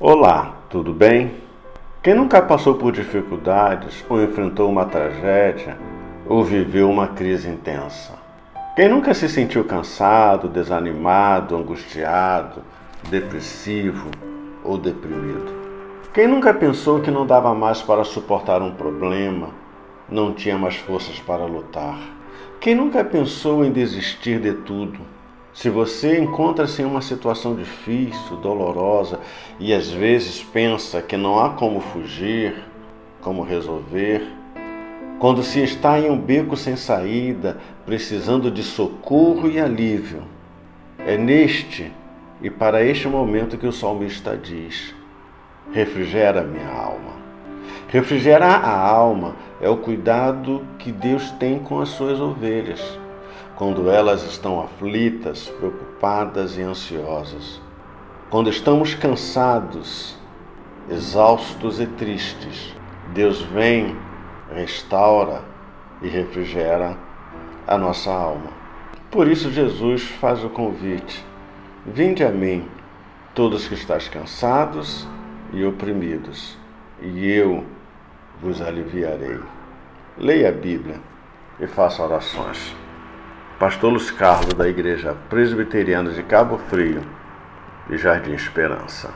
Olá, tudo bem? Quem nunca passou por dificuldades ou enfrentou uma tragédia ou viveu uma crise intensa? Quem nunca se sentiu cansado, desanimado, angustiado, depressivo ou deprimido? Quem nunca pensou que não dava mais para suportar um problema, não tinha mais forças para lutar? Quem nunca pensou em desistir de tudo? Se você encontra-se em uma situação difícil, dolorosa e às vezes pensa que não há como fugir, como resolver, quando se está em um beco sem saída, precisando de socorro e alívio, é neste e para este momento que o salmista diz: refrigera minha alma. Refrigerar a alma é o cuidado que Deus tem com as suas ovelhas quando elas estão aflitas, preocupadas e ansiosas. Quando estamos cansados, exaustos e tristes, Deus vem, restaura e refrigera a nossa alma. Por isso, Jesus faz o convite: Vinde a mim, todos que estáis cansados e oprimidos, e eu vos aliviarei. Leia a Bíblia e faça orações. Pastor Luiz Carlos, da Igreja Presbiteriana de Cabo Frio e Jardim Esperança.